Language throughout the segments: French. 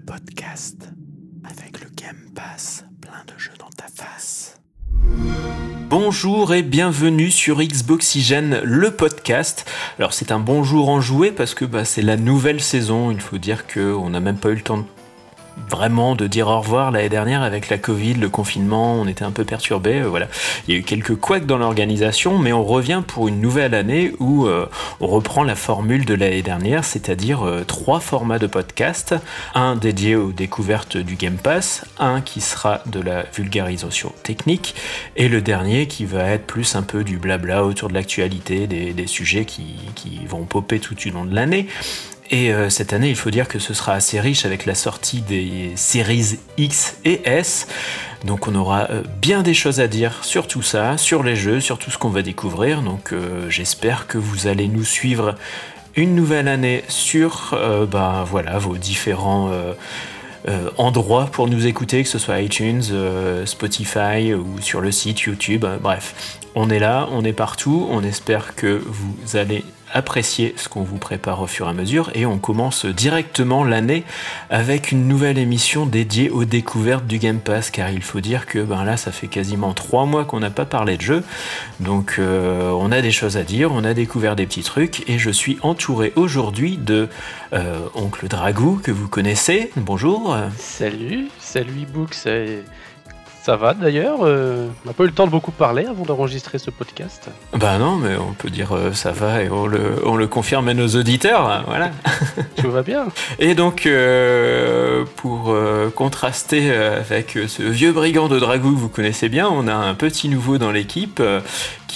podcast avec le Game Pass, plein de jeux dans ta face. Bonjour et bienvenue sur Xboxygène, le podcast. Alors c'est un bonjour enjoué parce que bah, c'est la nouvelle saison. Il faut dire qu'on n'a même pas eu le temps de vraiment de dire au revoir l'année dernière avec la Covid, le confinement, on était un peu perturbé. Euh, voilà, il y a eu quelques couacs dans l'organisation, mais on revient pour une nouvelle année où euh, on reprend la formule de l'année dernière, c'est-à-dire euh, trois formats de podcast, un dédié aux découvertes du Game Pass, un qui sera de la vulgarisation technique, et le dernier qui va être plus un peu du blabla autour de l'actualité, des, sujets qui, qui vont popper tout au long de l'année. Et euh, cette année, il faut dire que ce sera assez riche avec la sortie des séries X et S. Donc on aura euh, bien des choses à dire sur tout ça, sur les jeux, sur tout ce qu'on va découvrir. Donc euh, j'espère que vous allez nous suivre une nouvelle année sur bah, voilà, vos différents... endroits pour nous écouter, que ce soit iTunes, Spotify ou sur le site YouTube. bref, on est là, on est partout. On espère que vous allez apprécier ce qu'on vous prépare au fur et à mesure et on commence directement l'année avec une nouvelle émission dédiée aux découvertes du Game Pass car il faut dire que ben là ça fait quasiment trois mois qu'on n'a pas parlé de jeu donc euh, on a des choses à dire, on a découvert des petits trucs et je suis entouré aujourd'hui de euh, Oncle Dragou que vous connaissez. Bonjour. Salut, salut Books. Ça va d'ailleurs, euh, on n'a pas eu le temps de beaucoup parler avant d'enregistrer ce podcast. Bah non, mais on peut dire euh, ça va et on le, on le, confirme à nos auditeurs, hein, voilà. Tout va bien. Et donc, euh, pour contraster avec ce vieux brigand de Dragou que vous connaissez bien, on a un petit nouveau dans l'équipe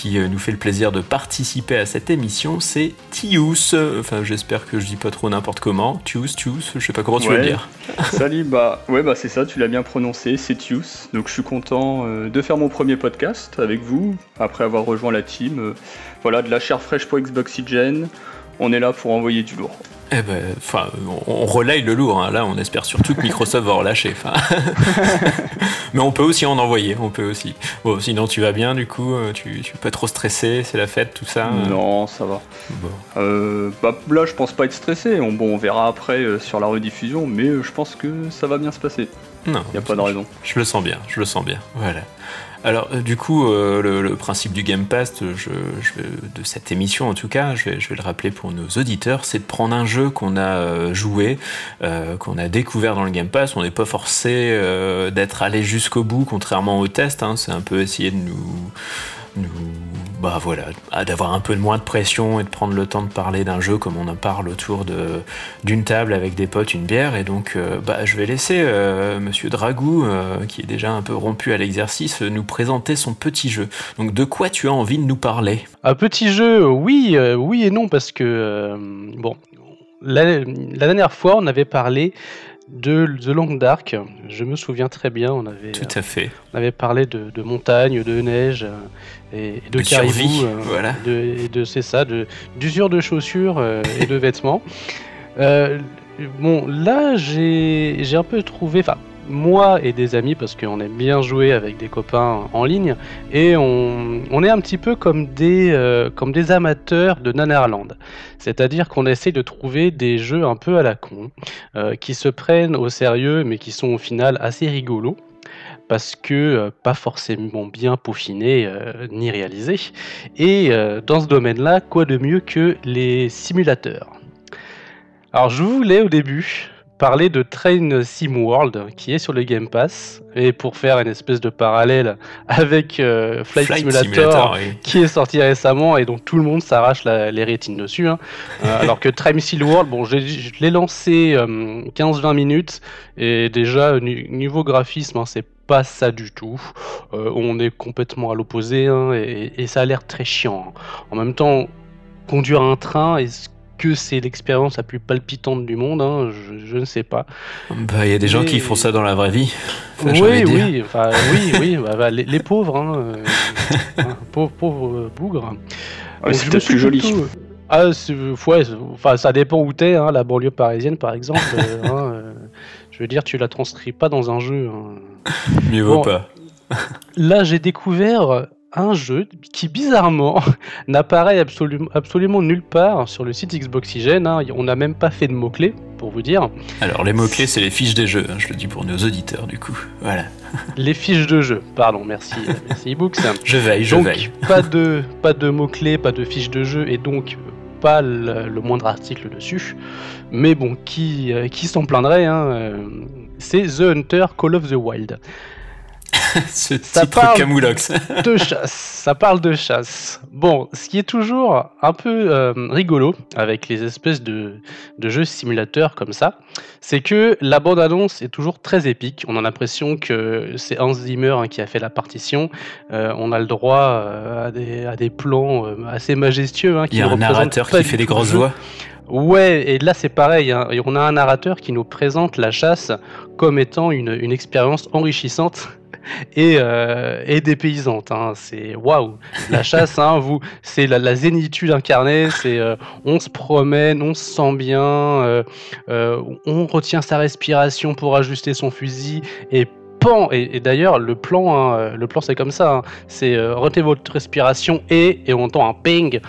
qui nous fait le plaisir de participer à cette émission, c'est Tius. Enfin, j'espère que je dis pas trop n'importe comment. Tius, Tius, je sais pas comment tu veux le dire. Salut, bah ouais, bah c'est ça, tu l'as bien prononcé, c'est Tius. Donc je suis content euh, de faire mon premier podcast avec vous, après avoir rejoint la team. Euh, voilà, de la chair fraîche pour Xboxygen. On est là pour envoyer du lourd. Eh ben, enfin, on, relaye le lourd. Hein. Là, on espère surtout que Microsoft va relâcher. Mais on peut aussi en envoyer. On peut aussi. Bon, sinon, tu vas bien, du coup, euh, tu, tu peux trop stressé, c'est la fête, tout ça. Non, ça va. bah, là, je pense pas être stressé. On, bon, on verra après sur la rediffusion, mais je pense que ça va bien se passer. Non. Il n'y a pas de raison. Je, le sens bien, je le sens bien. Voilà. Alors, euh, du coup, euh, le, principe du Game Pass, je, de cette émission en tout cas, je vais, le rappeler pour nos auditeurs, c'est de prendre un jeu qu'on a euh, joué, qu'on a découvert dans le Game Pass. On n'est pas forcé d'être allé jusqu'au bout, contrairement au test. Hein. c'est un peu essayer de nous bah voilà, d'avoir un peu moins de pression et de prendre le temps de parler d'un jeu comme on en parle autour d'une table avec des potes, une bière. Et donc, euh, bah, je vais laisser euh, Monsieur Dragou, euh, qui est déjà un peu rompu à l'exercice, nous présenter son petit jeu. Donc, de quoi tu as envie de nous parler? Un petit jeu, oui, oui et non, parce que bon, la, dernière fois, on avait parlé de The Long Dark. Je me souviens très bien, on avait, Tout à fait. on avait parlé de, de montagne, de neige et, de, caribou, euh, voilà. et de c'est ça, d'usure de, chaussures euh, et de vêtements. Euh, bon, là j'ai un peu trouvé, enfin moi et des amis, parce qu'on aime bien jouer avec des copains en ligne, et on, est un petit peu comme des, comme des amateurs de Nanarland. C'est-à-dire qu'on essaie de trouver des jeux un peu à la con, qui se prennent au sérieux, mais qui sont au final assez rigolos parce que euh, pas forcément bien peaufiné euh, ni réalisé. Et euh, dans ce domaine-là, quoi de mieux que les simulateurs? Alors je voulais au début parler de Train Sim World qui est sur le Game Pass et pour faire une espèce de parallèle avec Flight, Simulator, qui est sorti récemment et dont tout le monde s'arrache les rétines dessus hein. alors que Train Sim World bon je l'ai lancé 15-20 minutes et déjà niveau graphisme hein, c'est pas ça du tout. Euh, on est complètement à l'opposé hein, et, ça a l'air très chiant. En même temps, conduire un train, est-ce que c'est l'expérience la plus palpitante du monde hein, je, ne sais pas. Bah, il y a des gens qui font ça dans la vraie vie. oui, oui, enfin, oui, oui, bah, bah, les, pauvres, hein, euh, hein pauvres, pauvres bougres. c'est peut-être plus joli. Ah, ouais, enfin, ça dépend où t'es, hein, la banlieue parisienne par exemple. Euh, je veux dire, tu la transcris pas dans un jeu. Hein. Mieux vaut pas. là, j'ai découvert un jeu qui bizarrement n'apparaît absolument, absolument nulle part sur le site Xboxygène. Hein. On n'a même pas fait de mots-clés pour vous dire. Alors les mots-clés, c'est les fiches des jeux, hein, je le dis pour nos auditeurs du coup. Voilà. Les fiches de jeu, pardon, merci, merci ebooks. Je veille, je donc, veille. Pas de, pas de mots-clés, pas de fiches de jeu et donc pas le, le moindre article dessus. Mais bon, qui, euh, qui s'en plaindrait hein, euh, C'est The Hunter Call of the Wild. Ce Ça parle- camoulox. de chasse. Ça parle de chasse. Bon, ce qui est toujours un peu euh, rigolo avec les espèces de, de jeux simulateurs comme ça, c'est que la bande-annonce est toujours très épique. On a l'impression que c'est Hans Zimmer hein, qui a fait la partition. Euh, on a le droit euh, à, des, à des plans assez majestueux. hein, qui Il y a un narrateur qui fait des grosses voix. Ouais, et là c'est pareil, hein. On a un narrateur qui nous présente la chasse comme étant une, une expérience enrichissante et, euh, et dépaysante. hein. C'est waouh, la chasse, hein, vous, c'est la, la zénitude incarnée. C'est euh, on se promène, on se sent bien, euh, euh, on retient sa respiration pour ajuster son fusil et pan. Et, et d'ailleurs le plan, hein, le plan c'est comme ça. hein. C'est retenez votre respiration et et on entend un ping et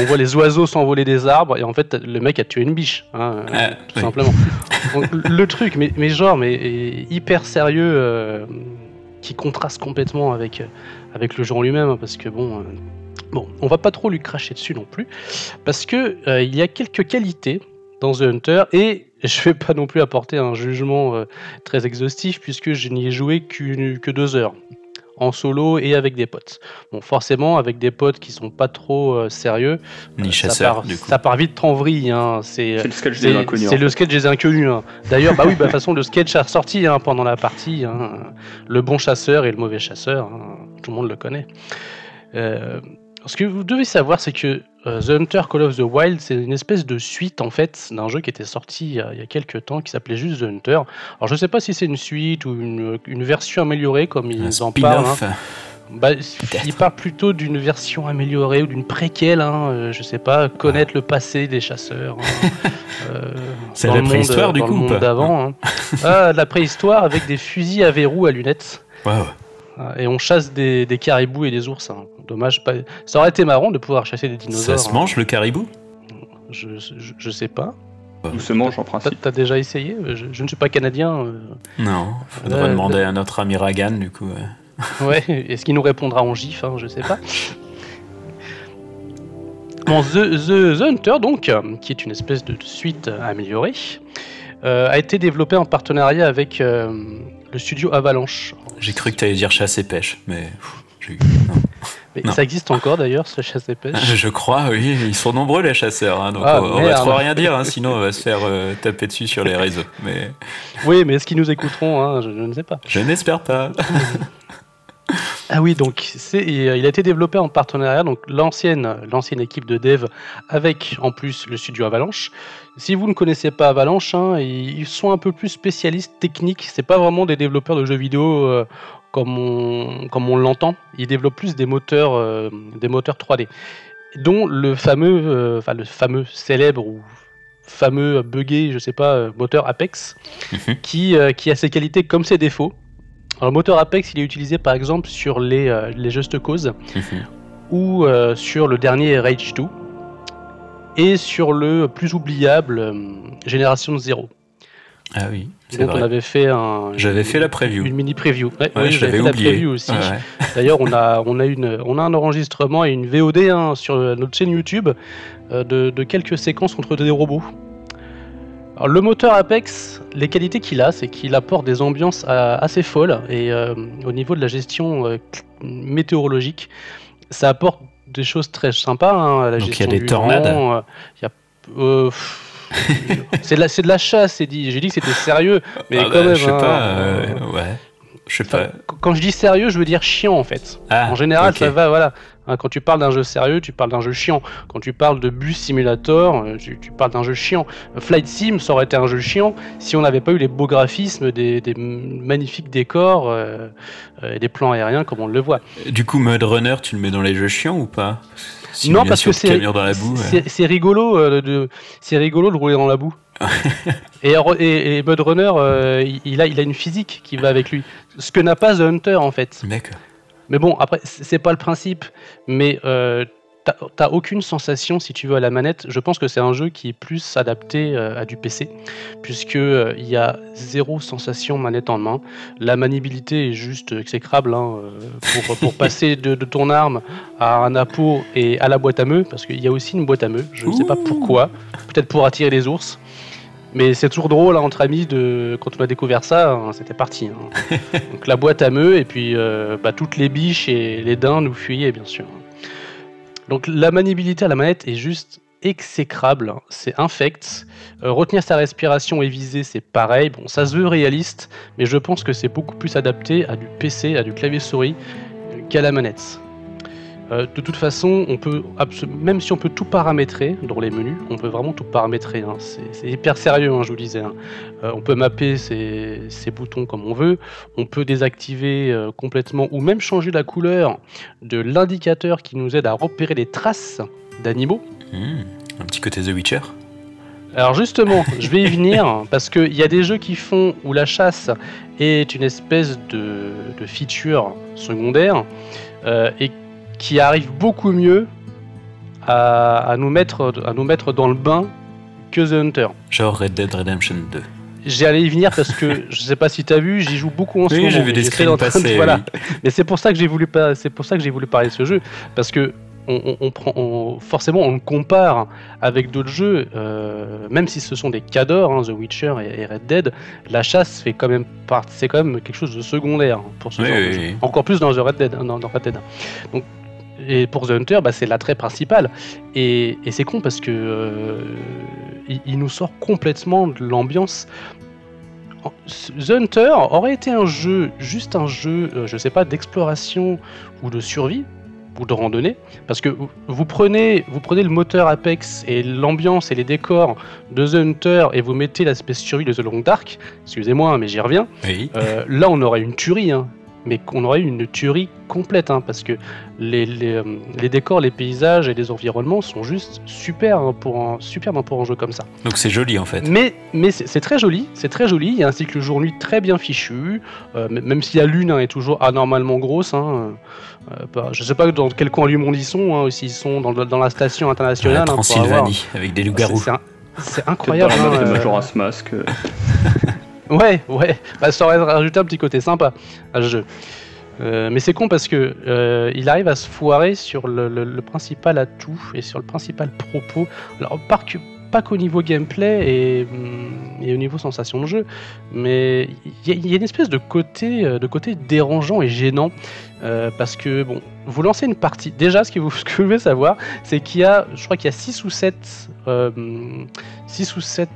on voit les oiseaux s'envoler des arbres et en fait le mec a tué une biche hein, Ah, tout simplement Donc, le truc mais, mais genre mais hyper sérieux qui contraste complètement avec euh, avec le en lui-même hein, parce que bon euh, bon on va pas trop lui cracher dessus non plus parce que euh, il y a quelques qualités dans The Hunter et je vais pas non plus apporter un jugement très exhaustif puisque je n'y ai joué que deux heures en solo et avec des potes. Bon, forcément, avec des potes qui sont pas trop euh, sérieux, Ni euh, ça chasseur, part, du coup. ça part vite en vrille. Hein. C'est le sketch des inconnus. c'est en le sketch des inconnus. hein. D'ailleurs, bah oui, bah, de toute façon, le sketch a ressorti hein, pendant la partie. hein. Le bon chasseur et le mauvais chasseur, hein. tout le monde le connaît. Euh, ce que vous devez savoir, c'est que euh, The Hunter Call of the Wild, c'est une espèce de suite en fait d'un jeu qui était sorti euh, il y a quelques temps qui s'appelait juste The Hunter. Alors je sais pas si c'est une suite ou une, une version améliorée comme ils Un en parlent. hein. Bah, il parle plutôt d'une version améliorée ou d'une préquelle, hein, euh, je sais pas, connaître le passé des chasseurs. hein, euh, C'est la préhistoire, du coup, d'avant. hein. Ah, de la préhistoire avec des fusils à verrou à lunettes. Et on chasse des, des caribous et des ours. hein. Dommage, pas... ça aurait été marrant de pouvoir chasser des dinosaures. Ça se hein. mange le caribou? Je, je, je sais pas. Ou se mange en principe. t'as déjà essayé? Je, je ne suis pas canadien. euh. Non, faudrait Ouais, demander à notre ami Ragan, du coup. ouais. Ouais, est-ce qu'il nous répondra en gif hein, Je sais pas. Bon, The, The- The Hunter, donc, euh, qui est une espèce de suite euh, améliorée, euh, a été développé en partenariat avec euh, le studio Avalanche. J'ai cru que t'allais dire chasse et pêche, mais pff, j'ai eu- Mais Non. ça existe encore d'ailleurs, ce chasse et pêche. Je, crois, oui, ils sont nombreux les chasseurs, hein, donc Ah, on, on va trop rien dire, hein, sinon on va se faire euh, taper dessus sur les réseaux. Mais Oui, mais est-ce qu'ils nous écouteront hein, je, je ne sais pas. je n'espère pas. Ah oui, donc c'est, et, euh, il a été développé en partenariat, donc l'ancienne, l'ancienne équipe de dev avec en plus le studio Avalanche. Si vous ne connaissez pas Avalanche, hein, ils sont un peu plus spécialistes techniques. C'est pas vraiment des développeurs de jeux vidéo euh, comme on, comme on l'entend. Ils développent plus des moteurs, euh, des moteurs 3D, dont le fameux, euh, enfin le fameux célèbre ou fameux buggé, je sais pas, moteur Apex, Mhm. qui, qui a ses qualités comme ses défauts. Alors, le moteur Apex, il est utilisé par exemple sur les, euh, les Just Cause Mhm. ou euh, sur le dernier Rage 2 et sur le plus oubliable euh, Génération 0. ah oui, c'est Donc on vrai. avait fait un, J'avais fait la preview. une mini preview. Ouais, Ouais, oui, j'avais fait oublié. la preview aussi. Ouais. D'ailleurs, on a, on, a une, on a un enregistrement et une VOD hein, sur notre chaîne YouTube de, de quelques séquences contre des robots. Alors, le moteur Apex, les qualités qu'il a, c'est qu'il apporte des ambiances euh, assez folles et euh, au niveau de la gestion euh, météorologique, ça apporte des choses très sympas. hein, la Donc, il y a des tornades vent, euh, il y a, pff, c'est de, la- c'est de la chasse, c'est dit. J'ai dit que c'était sérieux, mais Ah quand bah, même. je sais hein, pas, ouais. Je sais Enfin, pas. qu- quand je dis sérieux, je veux dire chiant en fait. Ah, en général, ça va, voilà. Hein, quand tu parles d'un jeu sérieux, tu parles d'un jeu chiant. Quand tu parles de bus simulator, euh, tu, tu parles d'un jeu chiant. Flight Sim, ça aurait été un jeu chiant si on n'avait pas eu les beaux graphismes, des, magnifiques décors euh, euh, et des plans aériens comme on le voit. Du coup, Mud Runner, tu le mets dans les jeux chiants ou pas? Non, parce que c'est rigolo euh, c'est rigolo de rouler dans la boue. Et, et, et Mud Runner, euh, il, a il a une physique qui va avec lui, ce que n'a pas The Hunter en fait. D'accord. Mais bon, après, c'est pas le principe. Mais euh, t'as aucune sensation si tu veux à la manette. Je pense que c'est un jeu qui est plus adapté euh, à du PC, puisque euh, il y a zéro sensation manette en main. La maniabilité est juste exécrable hein, pour, pour passer de, ton arme à un appôt et à la boîte à meux, parce qu'il y a aussi une boîte à meux. Je ne sais pas pourquoi, peut-être pour attirer les ours. Mais c'est toujours drôle hein, entre amis de quand on a découvert ça, hein, c'était parti. Donc la boîte à meux et puis bah, toutes les biches et les daims nous fuyaient bien sûr. Donc la maniabilité à la manette est juste exécrable, hein. c'est infect. Euh, retenir sa respiration et viser, c'est pareil. Bon, ça se veut réaliste, mais je pense que c'est beaucoup plus adapté à du PC, à du clavier souris euh, qu'à la manette. Euh, de toute façon, on peut même si on peut tout paramétrer dans les menus, on peut vraiment tout paramétrer. Hein. C'est hyper sérieux, hein, je vous disais. Hein. Euh, on peut mapper ces, boutons comme on veut. On peut désactiver euh, complètement ou même changer la couleur de l'indicateur qui nous aide à repérer les traces d'animaux. Hmm, un petit côté The Witcher. Alors justement, je vais y venir parce qu'il y a des jeux qui font où la chasse est une espèce de, feature secondaire et qui arrive beaucoup mieux à, nous mettre, à nous mettre dans le bain que The Hunter. Genre Red Dead Redemption 2. J'allais y venir parce que je sais pas si tu as vu, j'y joue beaucoup en ce moment. Oui, j'ai vu des screens passer. Voilà. Mais c'est pour ça que j'ai voulu c'est pour ça que j'ai voulu parler de ce jeu parce que on, prend, forcément, on le compare avec d'autres jeux, euh, même si ce sont des cadors, hein, The Witcher et, Red Dead, la chasse fait quand même c'est quand même quelque chose de secondaire pour ce genre de jeu. Encore plus dans The Red Dead, dans, dans Red Dead. Donc et pour The Hunter, bah, c'est l'attrait principal. Et, c'est con parce que euh, il, nous sort complètement de l'ambiance. The Hunter aurait été un jeu, juste un jeu, euh, je sais pas, d'exploration ou de survie ou de randonnée, parce que vous prenez, vous prenez le moteur Apex et l'ambiance et les décors de The Hunter et vous mettez l'aspect survie de The Long Dark, excusez-moi, hein, mais j'y reviens. Euh, là, on aurait une tuerie. Hein mais qu'on aurait eu une tuerie complète, hein, parce que les, les, euh, les, décors, les paysages et les environnements sont juste super hein, pour un, super pour un jeu comme ça. Donc c'est joli en fait. Mais, mais c'est très joli, c'est très joli. Il y a un cycle jour-nuit très bien fichu, euh, même si la lune hein, est toujours anormalement grosse. Hein, euh, bah, je sais pas dans quel coin du monde ils sont, hein, s'ils sont dans, dans, la station internationale. La Transylvanie, avec des loups-garous. C'est incroyable. Hein, de Majora's Mask. Ouais, ouais, bah, ça aurait rajouté un petit côté sympa à ce jeu. Euh, mais c'est con parce que euh, il arrive à se foirer sur le, principal atout et sur le principal propos. Alors pas, qu'au niveau gameplay mm, et, au niveau sensation de jeu, mais il y, a une espèce de côté, euh, de côté dérangeant et gênant parce que bon, vous lancez une partie. Déjà, ce que vous, ce que vous devez savoir, c'est qu'il y a, je crois qu'il y a 6 ou 7, 6 ou 7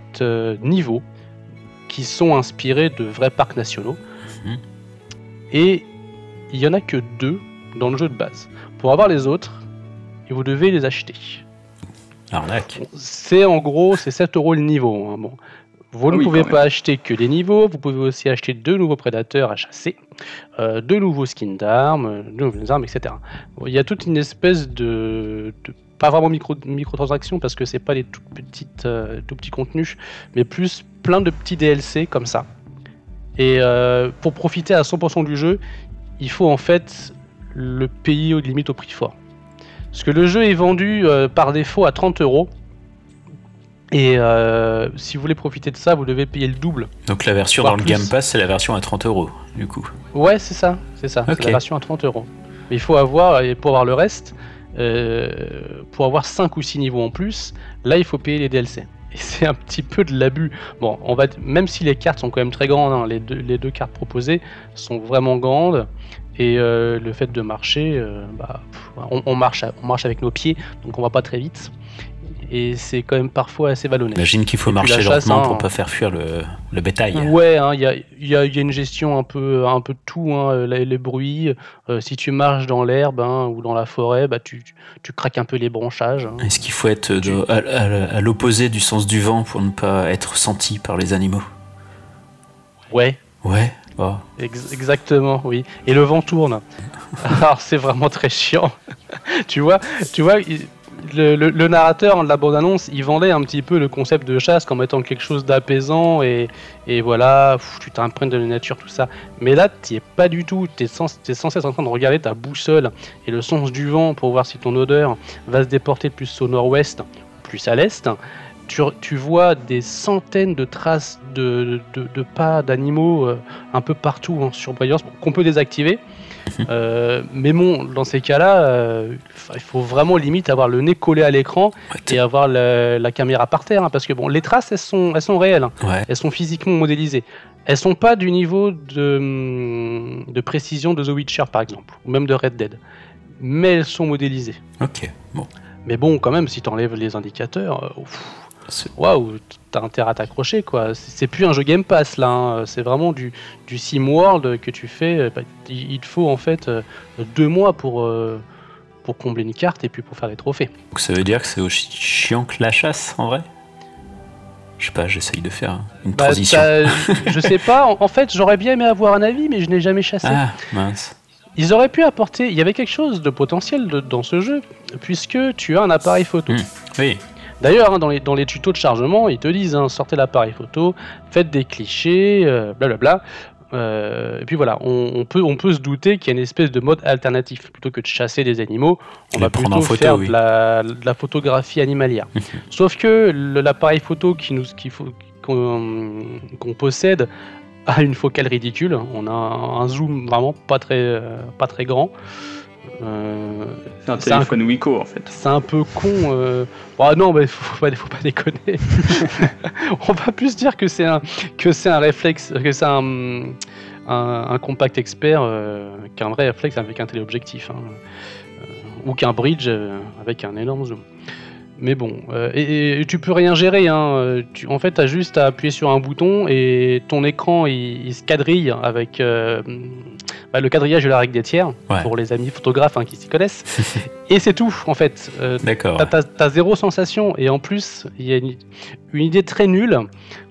niveaux qui sont inspirés de vrais parcs nationaux. Mhm. Et il y en a que deux dans le jeu de base. Pour avoir les autres, vous devez les acheter. Arnaque. C'est en gros, c'est 7 euros le niveau. Hein. Bon. Vous ah ne pouvez pas acheter que des niveaux, vous pouvez aussi acheter deux nouveaux prédateurs à chasser, euh, deux nouveaux skins d'armes, deux nouvelles armes, etc. il y a toute une espèce de, pas vraiment micro microtransactions parce que c'est pas des tout petites euh, tout petits contenus, mais plus plein de petits DLC comme ça. Et euh, pour profiter à 100% du jeu, il faut en fait le payer au limite au prix fort. Parce que le jeu est vendu par défaut à 30 euros et euh, si vous voulez profiter de ça, vous devez payer le double. Donc la version dans le Game Pass, c'est la version à 30 euros, du coup. Ouais, c'est ça, c'est ça, c'est la version à 30 euros. Mais il faut avoir, et pour avoir le reste, euh, pour avoir 5 ou 6 niveaux en plus, là il faut payer les DLC. Et c'est un petit peu de l'abus. Bon, on va, même si les cartes sont quand même très grandes, hein, les, deux, cartes proposées sont vraiment grandes. Et euh, le fait de marcher, bah, on, on, marche, on marche avec nos pieds, donc on va pas très vite et c'est quand même parfois assez vallonné. J'imagine qu'il faut marcher lentement pour pour hein. pas faire fuir le, le bétail. Ouais, hein, il y, a, y, a, y, a, une gestion un peu, un peu de tout, hein, les, bruits. Euh, si tu marches dans l'herbe hein, ou dans la forêt, bah, tu, tu craques un peu les branchages. Hein. Est-ce qu'il faut être à, l'opposé du sens du vent pour ne pas être senti par les animaux? Ouais. Ouais. Oh. exactement, oui. Et le vent tourne. Alors c'est vraiment très chiant. tu vois, tu vois, le, narrateur de la bande-annonce, il vendait un petit peu le concept de chasse comme étant quelque chose d'apaisant et, voilà, tu t'imprègnes de la nature, tout ça. Mais là, tu es pas du tout. Tu es, sans, cesse en train de regarder ta boussole et le sens du vent pour voir si ton odeur va se déporter plus au nord-ouest, plus à l'est. Tu, tu, vois des centaines de traces de, de, pas d'animaux euh, un peu partout en surbrillance qu'on peut désactiver. Euh, mais bon, dans ces cas-là, euh, il faut vraiment limite avoir le nez collé à l'écran et avoir la, caméra par terre, hein, parce que bon, les traces, elles sont, elles sont réelles, hein. elles sont physiquement modélisées. Elles sont pas du niveau de, de précision de The Witcher, par exemple, ou même de Red Dead, mais elles sont modélisées. Ok, bon. Mais bon, quand même, si tu enlèves les indicateurs, euh, waouh, t'as intérêt à t'accrocher quoi. C'est plus un jeu Game Pass là, hein. c'est vraiment du, du Sim World que tu fais. Bah, il te faut en fait euh, deux mois pour, euh, pour combler une carte et puis pour faire les trophées. Donc ça veut dire que c'est aussi chiant que la chasse en vrai? Je sais pas, j'essaye de faire une bah, transition. je sais pas, en, fait j'aurais bien aimé avoir un avis, mais je n'ai jamais chassé. Ah, mince. Ils auraient pu apporter, il y avait quelque chose de potentiel dans ce jeu, puisque tu as un appareil photo. Hmm. Oui. D'ailleurs, hein, dans, les, dans les tutos de chargement, ils te disent hein, sortez l'appareil photo, faites des clichés, euh, blablabla. Euh, et puis voilà, on, peut, on peut se douter qu'il y a une espèce de mode alternatif. Plutôt que de chasser des animaux, on va plutôt faire de, la, photographie animalière. Sauf que l'appareil photo qui nous, qu'on possède a une focale ridicule. On a un zoom vraiment pas très, euh, pas très grand. Euh, c'est un téléphone en fait. C'est un peu con. Euh... Oh, non, mais faut, pas, faut pas déconner. On va plus dire que c'est un que c'est un réflexe, que c'est un, un, compact expert euh, qu'un vrai réflexe avec un téléobjectif, hein. euh, ou qu'un bridge avec un énorme zoom. Mais bon, et, tu peux rien gérer. Hein. Tu, en fait, tu as juste à appuyer sur un bouton et ton écran il, il se quadrille avec bah, le quadrillage de la règle des tiers, pour les amis photographes hein, qui s'y connaissent. et c'est tout, en fait. Euh, D'accord. T'as, as zéro sensation. Et en plus, il y a une, idée très nulle.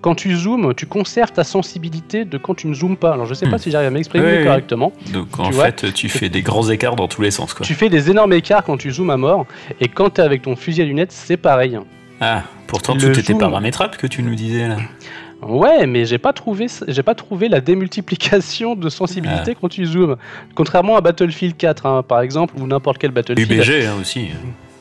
Quand tu zoomes, tu conserves ta sensibilité de quand tu ne zoomes pas. Alors, je sais pas hmm. si j'arrive à m'exprimer correctement. Donc, en fait, tu fais des grands écarts dans tous les sens. Quoi. Tu fais des énormes écarts quand tu zoomes à mort. Et quand tu es avec ton fusil à lunettes, c'est pareil. Ah, pourtant, tout était paramétrable que tu nous disais là. Ouais, mais j'ai pas trouvé, j'ai pas trouvé la démultiplication de sensibilité ah. quand tu zoomes. Contrairement à Battlefield 4, hein, par exemple, ou n'importe quel Battlefield. UBG hein, aussi.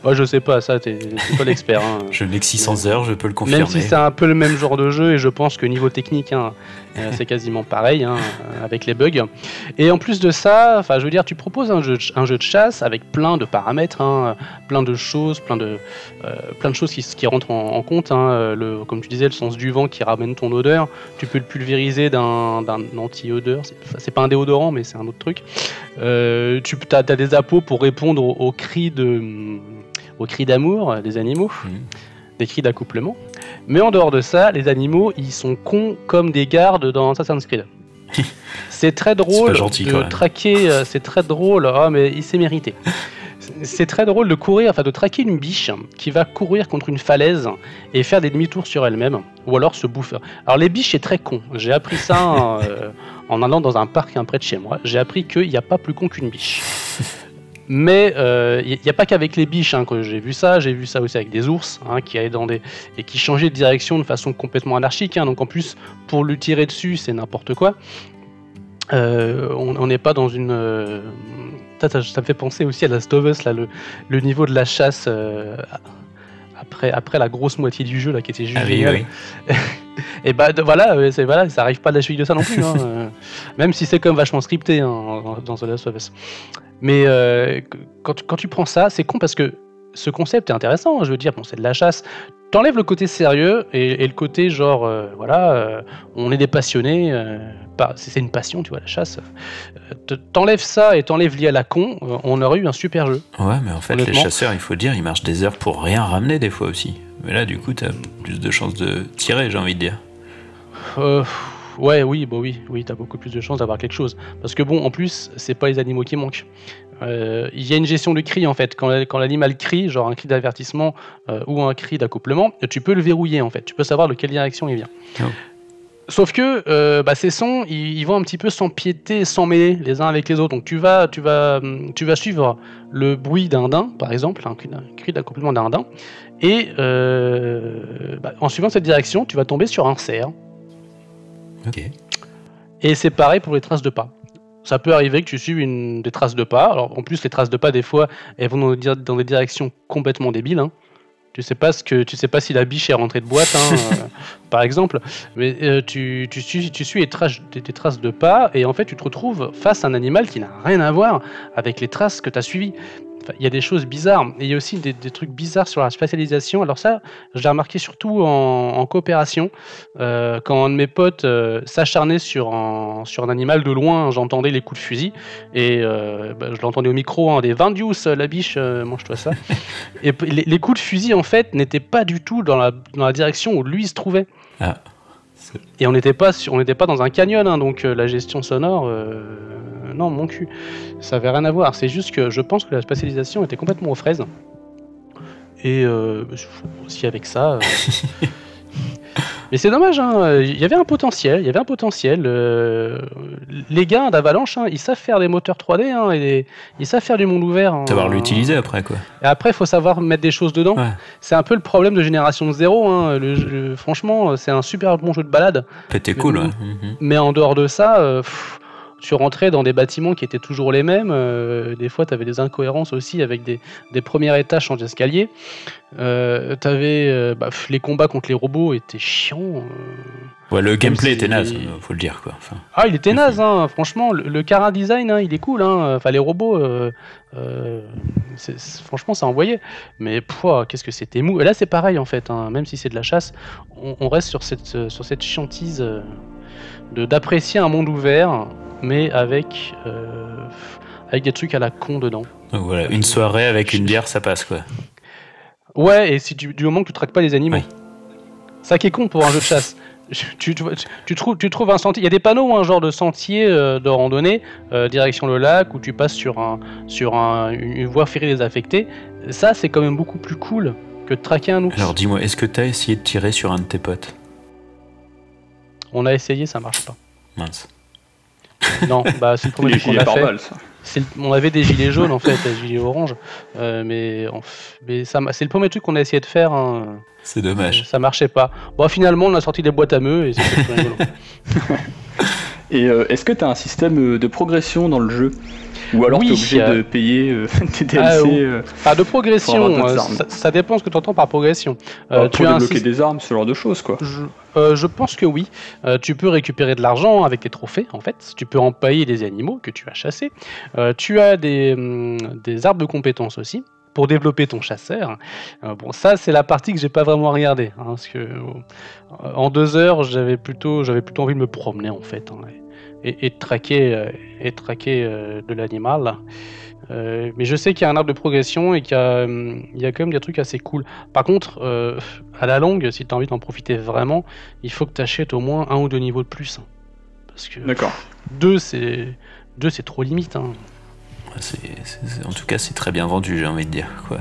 Moi, je sais pas, ça, t'es pas l'expert. Hein. je que 600 heures, je peux le confirmer. Même si c'est un peu le même genre de jeu, et je pense que niveau technique, hein, c'est quasiment pareil hein, euh, avec les bugs. Et en plus de ça, enfin, je veux dire, tu proposes un jeu, de, un jeu de chasse avec plein de paramètres, plein de choses, plein de, euh, plein de choses qui, qui rentrent en, compte. le, comme tu disais, le sens du vent qui ramène ton odeur. Tu peux le pulvériser d'un anti-odeur. C'est pas un déodorant, mais c'est un autre truc. tu as, as, des appos pour répondre aux cris de aux cris d'amour des animaux, mhm. des cris d'accouplement. Mais en dehors de ça, les animaux, ils sont cons comme des gardes dans Assassin's Creed. c'est très drôle de traquer, euh, c'est très drôle, ah, mais il s'est mérité. C'est très drôle de courir, enfin de traquer une biche qui va courir contre une falaise et faire des demi-tours sur elle-même, ou alors se bouffer. Alors les biches, c'est très con. J'ai appris ça euh, en allant dans un parc près de chez moi. J'ai appris qu'il n'y a pas plus con qu'une biche. Mais il euh, n'y a, pas qu'avec les biches hein, que j'ai vu ça, j'ai vu ça aussi avec des ours hein, qui allaient dans des et qui changeaient de direction de façon complètement anarchique. Hein. donc en plus, pour le tirer dessus, c'est n'importe quoi. Euh, on n'est pas dans une. Euh, ça, me fait penser aussi à la Stovus, là, le, niveau de la chasse après, après la grosse moitié du jeu là, qui était juste ah et bah voilà, c'est voilà, ça arrive pas de la suite de ça non plus. même si c'est comme vachement scripté dans The Last of Us. Mais euh, quand, tu prends ça, c'est con parce que ce concept est intéressant. Hein, je veux dire, bon, c'est de la chasse. T'enlèves le côté sérieux et, le côté genre, euh, voilà, euh, on est des passionnés. c'est une passion, tu vois, la chasse. t'enlèves ça et t'enlèves lié à la con, on aurait eu un super jeu. Ouais, mais en fait, les chasseurs, il faut dire, ils marchent des heures pour rien ramener des fois aussi. Mais là, du coup, t'as plus de chances de tirer, j'ai envie de dire. Ouais, oui, bon, oui, oui, t'as beaucoup plus de chances d'avoir quelque chose. Parce que bon, en plus, c'est pas les animaux qui manquent. Euh, il y a une gestion de cri en fait. Quand, quand l'animal crie, genre un cri d'avertissement euh, ou un cri d'accouplement, tu peux le verrouiller en fait. Tu peux savoir de quelle direction il vient. Oh. Sauf que euh, bah, ces sons, ils, vont un petit peu s'empiéter, s'emmêler les uns avec les autres. Donc tu vas, tu vas, tu vas suivre le bruit d'un daim, par exemple, un cri d'accomplement d'un daim, et bah, en suivant cette direction, tu vas tomber sur un cerf. Ok. Et c'est pareil pour les traces de pas. Ça peut arriver que tu suives une, des traces de pas. Alors en plus, les traces de pas, des fois, elles vont dans, dans des directions complètement débiles. Hein. Tu sais pas ce que tu sais pas si la biche est rentrée de boîte, hein, euh, par exemple. Mais euh, tu, tu, suis, tu suis les traces, des, traces de pas et en fait tu te retrouves face à un animal qui n'a rien à voir avec les traces que tu as suivies il y a des choses bizarres. Et il y a aussi des, trucs bizarres sur la spatialisation. Alors ça, je l'ai remarqué surtout en, coopération. Euh, quand un de mes potes euh, s'acharnait sur un, sur un animal de loin, j'entendais les coups de fusil. Et euh, bah, je l'entendais au micro, hein, des Vindius, la biche, mange-toi ça. et les, coups de fusil, en fait, n'étaient pas du tout dans la, dans la direction où lui se trouvait. Ah. Et on n'était pas, on n'était pas dans un canyon, hein, donc la gestion sonore non, mon cul. Ça avait rien à voir. C'est juste que je pense que la spatialisation était complètement aux fraises. Et euh, aussi avec ça. Euh, mais c'est dommage, hein. il y avait un potentiel, il y avait un potentiel. Euh, les gars d'Avalanche, hein, ils savent faire des moteurs 3D, hein, et ils savent faire du monde ouvert. Hein. Savoir l'utiliser après, quoi. Et après, il faut savoir mettre des choses dedans. C'est un peu le problème de Génération Zéro. Hein. franchement, c'est un super bon jeu de balade. C'était cool, ouais. Mais en dehors de ça, tu rentrais dans des bâtiments qui étaient toujours les mêmes. Euh, des fois, tu avais des incohérences aussi avec des, des premiers étages en escalier. Euh, avais, euh, bah, les combats contre les robots étaient chiants. Ouais, le gameplay était naze, faut le dire quoi. ah, il était naze, hein, franchement. Le, le Cara design, hein, il est cool. Hein. Enfin, les robots, franchement, ça envoyait. Mais qu'est-ce que c'était mou. Et là, c'est pareil en fait. Hein. Même si c'est de la chasse, on, on, reste sur cette, sur cette chiantise d'apprécier un monde ouvert mais avec, euh, avec des trucs à la con dedans. Donc voilà, une soirée avec une bière, ça passe quoi. Ouais, et si du, du moment que tu traques pas les animaux. Ça qui est con pour un jeu de chasse. Tu, tu, trouves, tu trouves un sentier. Il y a des panneaux, un genre de sentier euh, de randonnée, euh, direction le lac, où tu passes sur, un, sur un, une voie ferrée désaffectée. Ça, c'est quand même beaucoup plus cool que de traquer un ours. Alors dis-moi, est-ce que tu as essayé de tirer sur un de tes potes? On a essayé, ça marche pas. Mince. Non, bah, c'est le premier truc qu'on a fait. on avait des gilets jaunes en fait, des gilets orange, euh, mais, mais ça, c'est le premier truc qu'on a essayé de faire. Hein. C'est dommage. ça marchait pas. Bon, finalement, on a sorti des boîtes à meux et c'est rigolo. et euh, est-ce que tu as un système euh, de progression dans le jeu? Ou alors tu es obligé de payer euh, tes DLC ah, euh, ah, de progression, euh, ça, dépend ce que tu entends par progression. Euh, tu as débloquer des armes, ce genre de choses quoi. Je, je pense que oui. tu peux récupérer de l'argent avec tes trophées en fait. Tu peux empailler des animaux que tu as chassés. tu as des, hum, des arbres de compétences aussi pour développer ton chasseur. bon, ça c'est la partie que j'ai pas vraiment regardé, hein, parce que en deux heures j'avais plutôt j'avais plutôt envie de me promener en fait. Hein, et, de traquer, euh, et traquer euh, de l'animal. Euh, mais je sais qu'il y a un arbre de progression et qu'il y, a, il y a quand même des trucs assez cool. Par contre, à la longue, si tu as envie d'en profiter vraiment, il faut que tu achètes au moins un ou deux niveaux de plus. Parce que D'accord. deux, c'est deux, c'est trop limite. Hein. En tout cas, c'est très bien vendu, j'ai envie de dire. Quoi.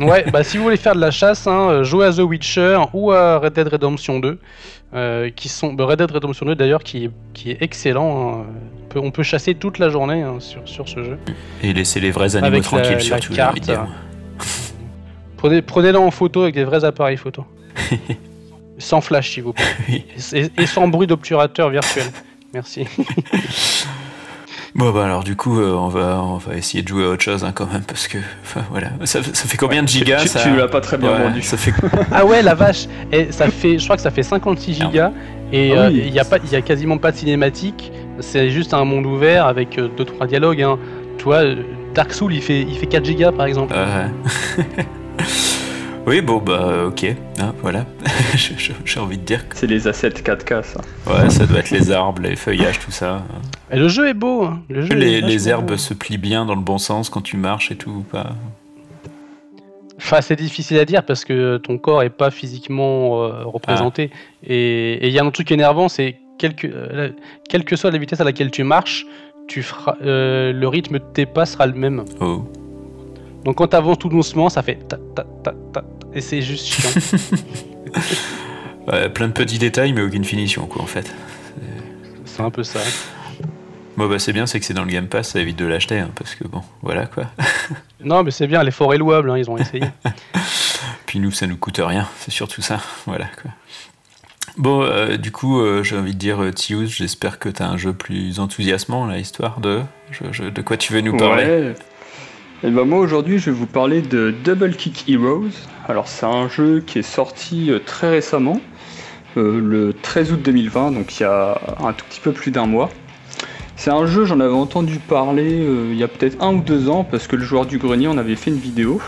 Ouais, bah si vous voulez faire de la chasse, hein, jouez à The Witcher ou à Red Dead Redemption 2. Euh, qui sont bah, Red Dead Redemption 2 d'ailleurs qui, qui est excellent. Hein. On, peut, on, peut, chasser toute la journée hein, sur, sur, ce jeu. Et laisser les vrais animaux tranquilles surtout. La carte, prenez, prenez-les en photo avec des vrais appareils photo. sans flash s'il vous plaît. et, et, sans bruit d'obturateur virtuel. Merci. Bon bah alors du coup euh, on va on va essayer de jouer à autre chose hein, quand même parce que voilà. Ça, ça, fait combien de gigas tu, ça tu l'as pas très bien vendu. ça fait ah ouais la vache. Et ça fait je crois que ça fait 56 gigas. Et ah euh, il y a pas il y a quasiment pas de cinématique. C'est juste un monde ouvert avec 2 euh, deux trois dialogues hein. tu vois Dark Souls il fait il fait 4 gigas par exemple. Ouais. Oui, bon, bah, ok, hein, voilà. J'ai envie de dire que. C'est les assets 4K, ça. Ouais, ça doit être les arbres, les feuillages, tout ça. Et le jeu est beau. Hein. Le jeu les, les herbes se plient bien dans le bon sens quand tu marches et tout, pas. Enfin, c'est difficile à dire parce que ton corps est pas physiquement euh, représenté. Ah. Et il y a un truc énervant, c'est quelle que, euh, quelle que soit la vitesse à laquelle tu marches, tu feras, euh, le rythme de tes pas sera le même. Oh. Donc quand tu avances tout doucement, ça fait ta ta ta ta et c'est juste chiant. plein de petits détails, mais aucune finition, quoi, en fait. C'est un peu ça. Bon, bah, c'est bien, c'est que c'est dans le Game Pass, ça évite de l'acheter, hein, parce que bon, voilà quoi. non, mais c'est bien, l'effort est louable, hein, ils ont essayé. Puis nous, ça nous coûte rien, c'est surtout ça, voilà quoi. Bon, euh, du coup, euh, j'ai envie de dire, euh, Tius, j'espère que tu as un jeu plus enthousiasmant, la histoire de. de quoi tu veux nous parler? Ouais. Et ben moi aujourd'hui je vais vous parler de Double Kick Heroes. Alors c'est un jeu qui est sorti très récemment, le 13 août 2020, donc il y a un tout petit peu plus d'un mois. C'est un jeu, j'en avais entendu parler il y a peut-être un ou deux ans parce que le joueur du grenier en avait fait une vidéo.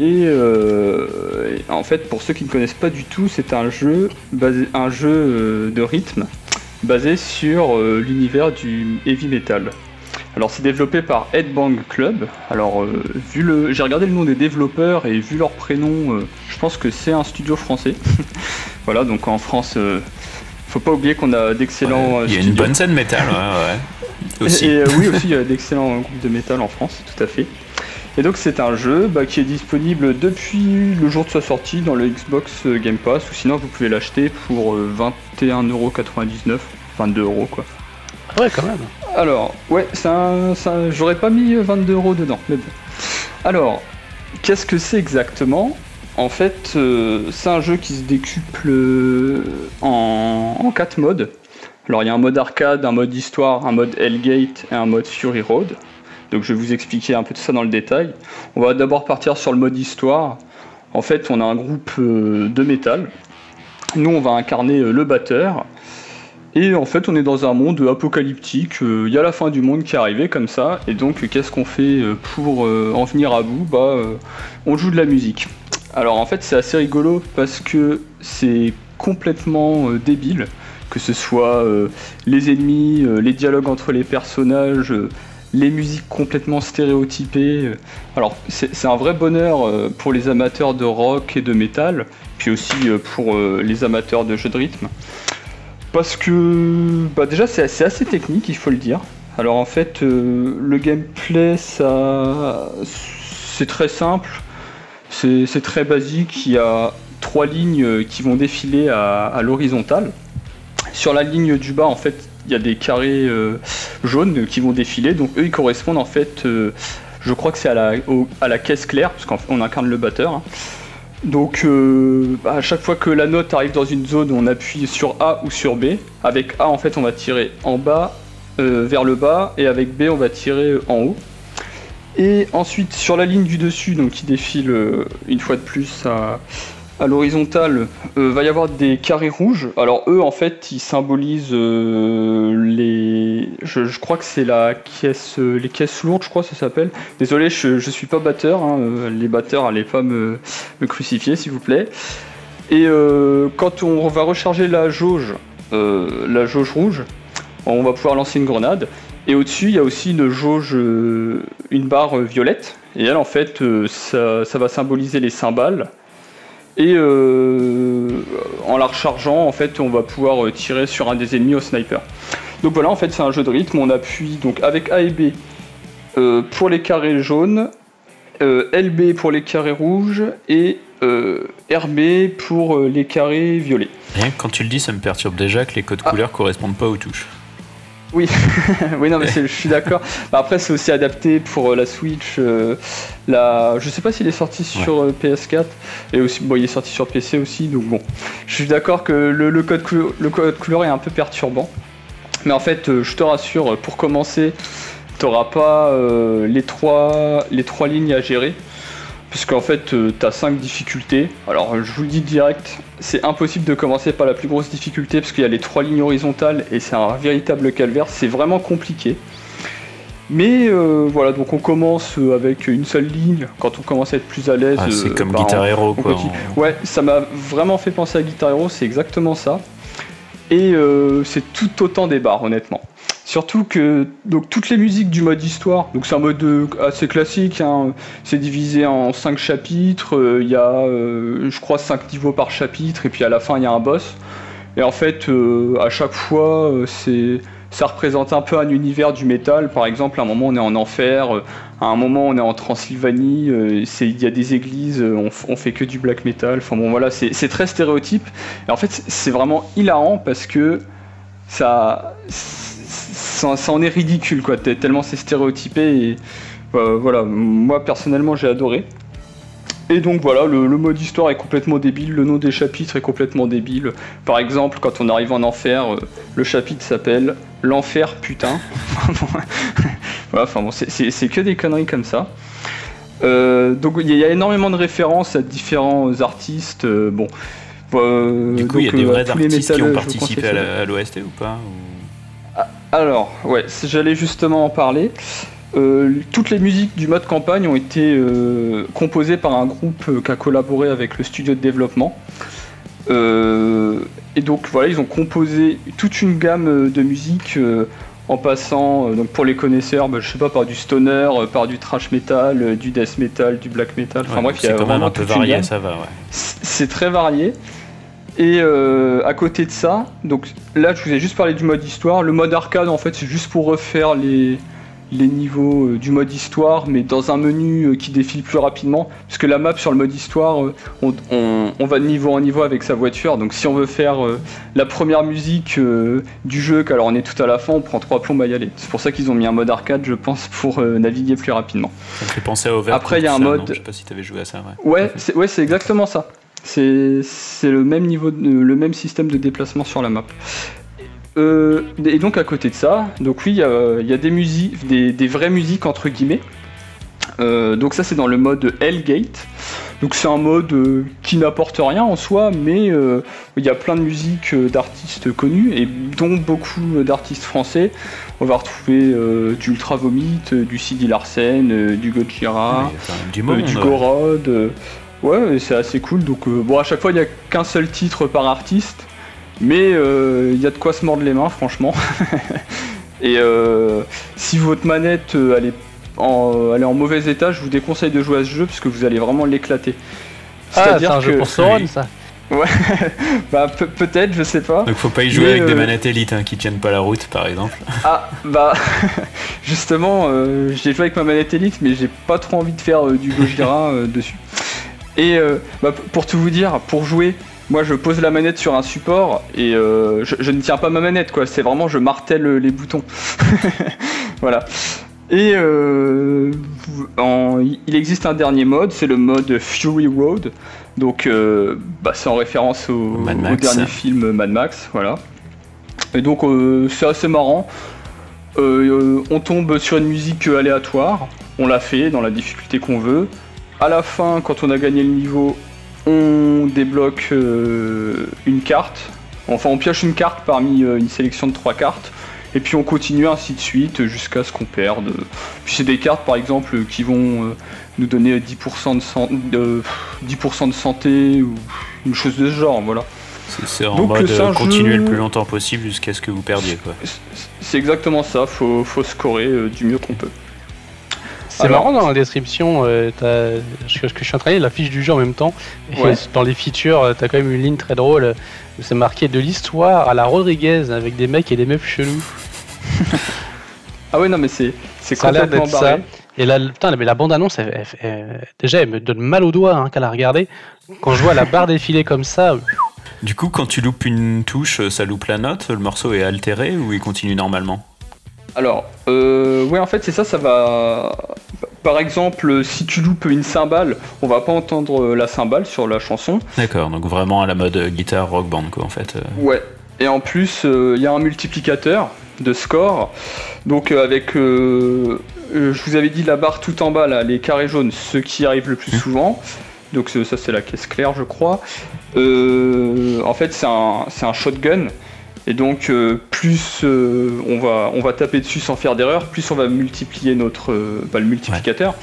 Euh, et, en fait, pour ceux qui ne connaissent pas du tout, c'est un jeu, basé, un jeu euh, de rythme basé sur euh, l'univers du heavy metal. Alors c'est développé par Headbang Club. Alors vu le, j'ai regardé le nom des développeurs et vu leur prénom, je pense que c'est un studio français. voilà, donc en France, faut pas oublier qu'on a d'excellents. Il y a une bonne scène métal, ouais, ouais. Et, oui aussi, il y a d'excellents groupes de métal en France, tout à fait. Et donc c'est un jeu bah, qui est disponible depuis le jour de sa sortie dans le Xbox euh, Game Pass, ou sinon vous pouvez l'acheter pour 21,99€, euh, 22€ quoi. Ouais quand même. Alors, ouais, ça, j'aurais pas mis 22€ euh, dedans, mais bon. Alors, qu'est-ce que c'est exactement? En fait, c'est un jeu qui se décuple en, en 4 modes. Alors il y a un mode arcade, un mode histoire, un mode Hellgate et un mode Fury Road. Donc je vais vous expliquer un peu tout ça dans le détail. On va d'abord partir sur le mode histoire. En fait, on a un groupe euh, de métal. Nous, on va incarner euh, le batteur. Et en fait, on est dans un monde apocalyptique. Euh, il y a la fin du monde qui est arrivée comme ça. Et donc, qu'est-ce qu'on fait pour en venir à bout? Bah, on joue de la musique. Alors, en fait, c'est assez rigolo parce que c'est complètement débile. Que ce soit les ennemis, les dialogues entre les personnages, les musiques complètement stéréotypées. Alors c'est un vrai bonheur euh, pour les amateurs de rock et de métal, puis aussi euh, pour euh, les amateurs de jeux de rythme. Parce que bah déjà c'est assez, technique, il faut le dire. Alors en fait le gameplay ça c'est très simple, c'est très basique, il y a trois lignes qui vont défiler à, à l'horizontale. Sur la ligne du bas en fait il y a des carrés euh, jaunes qui vont défiler. Donc eux, ils correspondent en fait, euh, je crois que c'est à la, à la caisse claire, parce qu'on incarne le batteur. Hein. Donc euh, à chaque fois que la note arrive dans une zone, on appuie sur A ou sur B. Avec A, en fait, on va tirer en bas vers le bas, et avec B, on va tirer en haut. Et ensuite, sur la ligne du dessus, qui défile une fois de plus à, à l'horizontale, euh, va y avoir des carrés rouges. Alors eux, en fait, ils symbolisent euh, les. Je, crois que c'est la caisse, euh, les caisses lourdes, je crois, ça s'appelle. Désolé, je, je suis pas batteur. Hein, les batteurs, allez pas me, crucifier, s'il vous plaît. Et quand on va recharger la jauge, la jauge rouge, on va pouvoir lancer une grenade. Et au-dessus, il y a aussi une jauge, une barre violette. Et elle, en fait, ça va symboliser les cymbales. Et euh, en la rechargeant, en fait, on va pouvoir euh, tirer sur un des ennemis au sniper. Donc voilà, en fait, c'est un jeu de rythme. On appuie donc avec A et B euh, pour les carrés jaunes, LB pour les carrés rouges et RB pour les carrés violets. Rien que quand tu le dis, ça me perturbe déjà que les codes ah. couleurs correspondent pas aux touches. Oui, oui, non, mais je suis d'accord. Bah, après, c'est aussi adapté pour euh, la Switch. Euh, la... Je sais pas s'il est sorti sur euh, PS4 et aussi, bon, il est sorti sur PC aussi. Donc bon, je suis d'accord que le, code le code couleur est un peu perturbant. Mais en fait, je te rassure, pour commencer, tu n'auras pas les, trois, les trois lignes à gérer puisqu'en fait euh, tu as 5 difficultés. Alors je vous le dis direct, c'est impossible de commencer par la plus grosse difficulté parce qu'il y a les trois lignes horizontales et c'est un véritable calvaire, c'est vraiment compliqué. Mais euh, voilà, donc on commence euh, avec une seule ligne quand on commence à être plus à l'aise. Ah, c'est comme bah, Guitar Hero quoi. Ouais, ça m'a vraiment fait penser à Guitar Hero, c'est exactement ça. Et c'est tout autant des barres honnêtement. Surtout que donc toutes les musiques du mode histoire, donc c'est un mode euh, assez classique, hein, c'est divisé en 5 chapitres, euh, il y a euh, je crois 5 niveaux par chapitre et puis à la fin il y a un boss. Et en fait à chaque fois ça représente un peu un univers du métal. Par exemple, à un moment on est en enfer, à un moment on est en Transylvanie, il y a des églises, on, fait que du black metal. Enfin bon voilà, c'est très stéréotype. Et en fait c'est vraiment hilarant parce que ça, en est ridicule quoi, tellement c'est stéréotypé et voilà, moi personnellement j'ai adoré. Et donc voilà, le, mode histoire est complètement débile, le nom des chapitres est complètement débile. Par exemple, quand on arrive en enfer, euh, le chapitre s'appelle L'enfer putain. voilà, enfin bon, c'est que des conneries comme ça. Euh, donc il y, a énormément de références à différents artistes. Euh, bon, du coup, il y a des vrais artistes qui ont participé à l'OST ou pas Alors, ouais, j'allais justement en parler. Euh, toutes les musiques du mode campagne ont été euh, composées par un groupe euh, qui a collaboré avec le studio de développement. et donc voilà, ils ont composé toute une gamme de musiques en passant, donc pour les connaisseurs, bah, je sais pas, par du stoner, par du thrash metal, du death metal, du black metal. Enfin bref, il y a quand même un peu varié, ça va. Ouais. C'est très varié. Et à côté de ça, donc là je vous ai juste parlé du mode histoire. Le mode arcade en fait c'est juste pour refaire les, les niveaux euh, du mode histoire, mais dans un menu euh, qui défile plus rapidement. Parce que la map sur le mode histoire, euh, on, va de niveau en niveau avec sa voiture. Donc si on veut faire la première musique du jeu, qu'alors on est tout à la fin, on prend trois plombs à y aller. C'est pour ça qu'ils ont mis un mode arcade, je pense, pour naviguer plus rapidement. Ça me fait penser à Overcooked. Après, il y a un mode. Je sais pas si tu avais joué à ça. Ouais, ouais c'est exactement ça. C'est le même niveau, le même système de déplacement sur la map. Euh, et donc à côté de ça, donc oui, il y, a, des musiques, des, vraies musiques entre guillemets. Euh, donc ça c'est dans le mode Hellgate. Donc c'est un mode euh, qui n'apporte rien en soi, mais il y a plein de musiques d'artistes connus et dont beaucoup d'artistes français. On va retrouver du Ultra Vomit, du CD Larsen, du Gojira, du, du Gorod. Ouais, c'est assez cool. Donc bon, à chaque fois il n'y a qu'un seul titre par artiste. Mais il euh, y a de quoi se mordre les mains, franchement. Et euh, si votre manette euh, elle est, en, elle est en mauvais état, je vous déconseille de jouer à ce jeu parce que vous allez vraiment l'éclater. Ah, c'est un jeu pour Sauron, ça Ouais, bah peut-être, je sais pas. Donc faut pas y jouer avec des manettes élites hein, qui tiennent pas la route, par exemple. Ah bah justement, j'ai joué avec ma manette élite, mais j'ai pas trop envie de faire du Gojira dessus. Et bah, pour tout vous dire, pour jouer, moi je pose la manette sur un support et euh, je, ne tiens pas ma manette quoi, c'est vraiment je martèle les boutons. voilà. Et euh, il existe un dernier mode, c'est le mode Fury Road. Donc euh, bah, c'est en référence au, dernier film Mad Max, voilà. Et donc c'est assez marrant. on tombe sur une musique aléatoire, on l'a fait dans la difficulté qu'on veut. À la fin, quand on a gagné le niveau, on débloque euh, une carte. Enfin, on pioche une carte parmi euh, une sélection de trois cartes. Et puis on continue ainsi de suite jusqu'à ce qu'on perde. Puis c'est des cartes par exemple qui vont euh, nous donner 10%, de, 10 de, santé ou une chose de ce genre, voilà. C'est en mode continuer le plus longtemps possible jusqu'à ce que vous perdiez. C'est exactement ça, faut, faut scorer du mieux qu'on peut. C'est marrant dans la description, euh, je, je, suis en train de la fiche du jeu en même temps. dans les features, euh, t'as quand même une ligne très drôle euh, où c'est marqué de l'histoire à la Rodriguez avec des mecs et des meufs chelous. ah ouais, non, mais c'est c'est complètement ça. Et là, putain, mais la bande-annonce, déjà, elle me donne mal au doigt hein, qu'à la regarder. Quand je vois la barre défiler comme ça. Du coup, quand tu loupes une touche, ça loupe la note Le morceau est altéré ou il continue normalement? Alors, euh, ouais, en fait, c'est ça, ça va. Par exemple, si tu loupes une cymbale, on va pas entendre la cymbale sur la chanson. D'accord, donc vraiment à la mode guitare rock band, quoi, en fait. Ouais. Et en plus, il y a un multiplicateur de score. Donc, avec. je vous avais dit la barre tout en bas, là, les carrés jaunes, ce qui arrive le plus mmh. souvent. Donc, ça, c'est la caisse claire, je crois. en fait, c'est un, un shotgun. Et donc, euh, plus euh, on, va, on va taper dessus sans faire d'erreur, plus on va multiplier notre euh, bah, le multiplicateur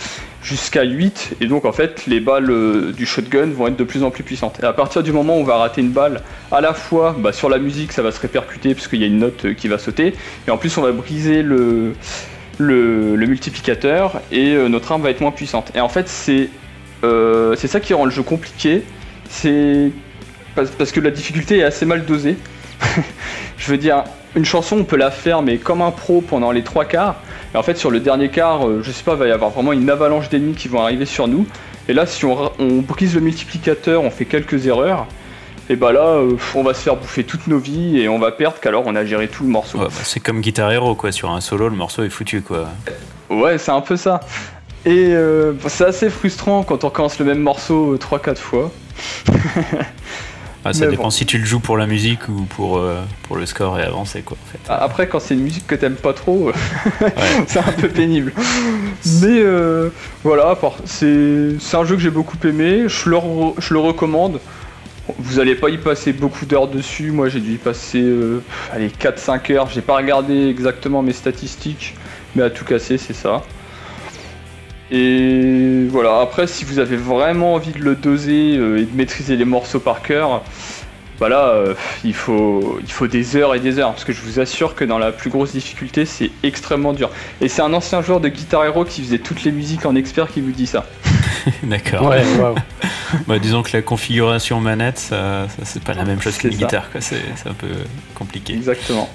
jusqu'à 8. Et donc, en fait, les balles du shotgun vont être de plus en plus puissantes. Et à partir du moment où on va rater une balle, à la fois bah, sur la musique, ça va se répercuter puisqu'il y a une note qui va sauter. Et en plus, on va briser le, le, multiplicateur et notre arme va être moins puissante. Et en fait, c'est c'est ça qui rend le jeu compliqué. C'est parce que la difficulté est assez mal dosée. je veux dire, une chanson, on peut la faire, mais comme un pro pendant les trois quarts. Et en fait, sur le dernier quart, euh, je sais pas, il va y avoir vraiment une avalanche d'ennemis qui vont arriver sur nous. Et là, si on, on brise le multiplicateur, on fait quelques erreurs. Et bah là, euh, on va se faire bouffer toutes nos vies et on va perdre qu'alors on a géré tout le morceau. Ouais, bah, c'est comme Guitar Hero, quoi. Sur un solo, le morceau est foutu, quoi. Ouais, c'est un peu ça. Et euh, c'est assez frustrant quand on commence le même morceau 3-4 fois. Ah, ça dépend si tu le joues pour la musique ou pour, euh, pour le score et avancer quoi. En fait. Ah, Après, quand c'est une musique que t'aimes pas trop, c'est un peu pénible. Mais euh, voilà, c'est un jeu que j'ai beaucoup aimé. Je le, re- je le recommande. Vous allez pas y passer beaucoup d'heures dessus. Moi, j'ai dû y passer euh, allez, 4-5 heures. J'ai pas regardé exactement mes statistiques, mais à tout casser, c'est ça. Et voilà, après, si vous avez vraiment envie de le doser euh, et de maîtriser les morceaux par cœur, bah là, euh, il, faut, il faut des heures et des heures, parce que je vous assure que dans la plus grosse difficulté, c'est extrêmement dur. Et c'est un ancien joueur de Guitar Hero qui faisait toutes les musiques en expert qui vous dit ça. D'accord. Ouais, waouh. Bah, disons que la configuration manette, ça, ça, c'est pas la même chose qu'une guitare, c'est un peu compliqué. Exactement.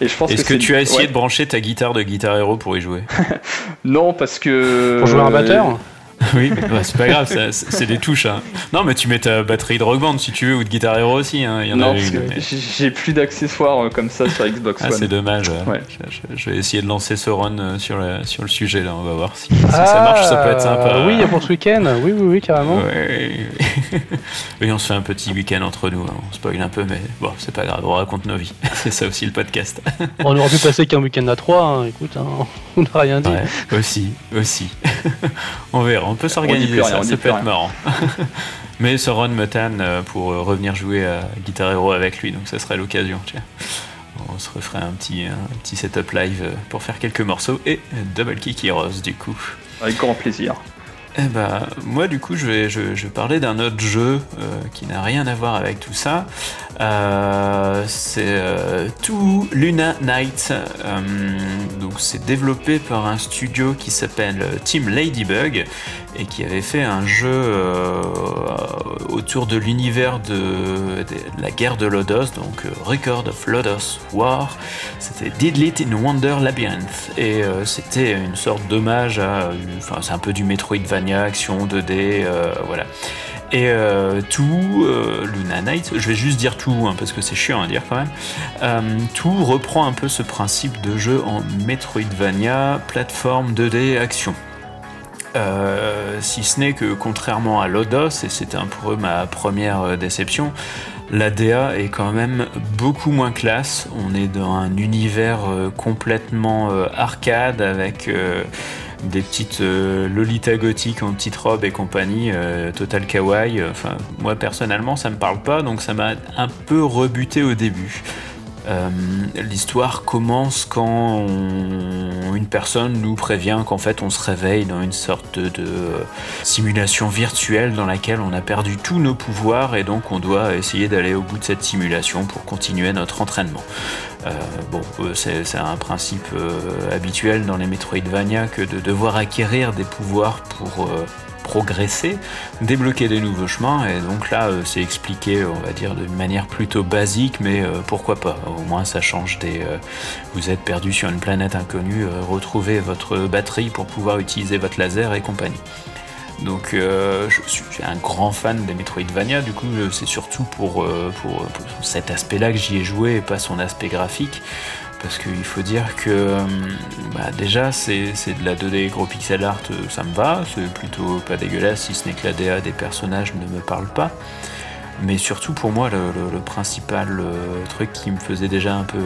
Et je pense Est-ce que, c'est- tu as essayé ouais. de brancher ta guitare de Guitar Hero pour y jouer? Non, parce que. Pour jouer un batteur? Oui, ouais, c'est pas grave, ça- c'est, des touches. Hein. Non, mais tu mets ta batterie de Rock Band si tu veux, ou de Guitar Hero aussi. Hein. Il y en Non, a parce une. que mais- j'ai plus d'accessoires euh, comme ça sur Xbox Ah, One. c'est dommage. Ouais. Je, vais essayer de lancer ce run euh, sur le, sur le sujet, là. On va voir si, si ça marche, ça peut être sympa. Ah, Oui, pour ce week-end. Oui, oui, oui, carrément. Ouais. oui, on se fait un petit week-end entre nous. hein. On spoil un peu, mais bon, c'est pas grave, on raconte nos vies. c'est ça aussi le podcast. On aurait pu passer qu'un week-end à trois. hein. Écoute, hein, on n'a rien dit. Ouais, aussi, aussi. on verra, on peut s'organiser ça, ça peut être rien. marrant. mais ce run me tanne euh, pour euh, revenir jouer à Guitar Hero avec lui, donc ça serait l'occasion. On se referait un petit, un petit setup live euh, pour faire quelques morceaux et Double Kick Heroes du coup. Avec grand plaisir. Eh ben, moi, du coup, je vais, je, vais parler d'un autre jeu euh, qui n'a rien à voir avec tout ça. Euh, c'est euh, To Luna Night. Euh, donc, c'est développé par un studio qui s'appelle Team Ladybug et qui avait fait un jeu euh, autour de l'univers de, la guerre de Lodos, donc euh, Record of Lodos War. C'était Didlit in Wonder Labyrinth et euh, c'était une sorte d'hommage à, enfin c'est un peu du Metroidvania, action 2D, euh, voilà. Et tout, euh, Luna Knight, je vais juste dire tout hein, parce que c'est chiant à dire quand même. Tout reprend un peu ce principe de jeu en Metroidvania, plateforme 2D, action. Euh, si ce n'est que contrairement à Lodos, et c'était un peu ma première euh, déception, la DA est quand même beaucoup moins classe. On est dans un univers euh, complètement arcade avec des petites Lolita gothiques en petite robe et compagnie, total kawaii. Enfin, moi personnellement, ça me parle pas, donc ça m'a un peu rebuté au début. Euh, L'histoire commence quand une personne nous prévient qu'en fait on se réveille dans une sorte de, euh, simulation virtuelle dans laquelle on a perdu tous nos pouvoirs et donc on doit essayer d'aller au bout de cette simulation pour continuer notre entraînement. Euh, bon, c'est un principe habituel dans les Metroidvania que de devoir acquérir des pouvoirs pour progresser, débloquer des nouveaux chemins, et donc là euh, c'est expliqué, on va dire, d'une manière plutôt basique, mais euh, pourquoi pas, au moins ça change des... euh, vous êtes perdu sur une planète inconnue, retrouvez votre batterie pour pouvoir utiliser votre laser et compagnie. Donc je suis un grand fan des Metroidvania, du coup c'est surtout pour, pour, pour cet aspect-là que j'y ai joué et pas son aspect graphique. Parce qu'il faut dire que euh, bah, déjà c'est de la 2D gros pixel art, euh, ça me va, c'est plutôt pas dégueulasse si ce n'est que la DA des personnages ne me parle pas. Mais surtout pour moi le, principal euh, truc qui me faisait déjà un peu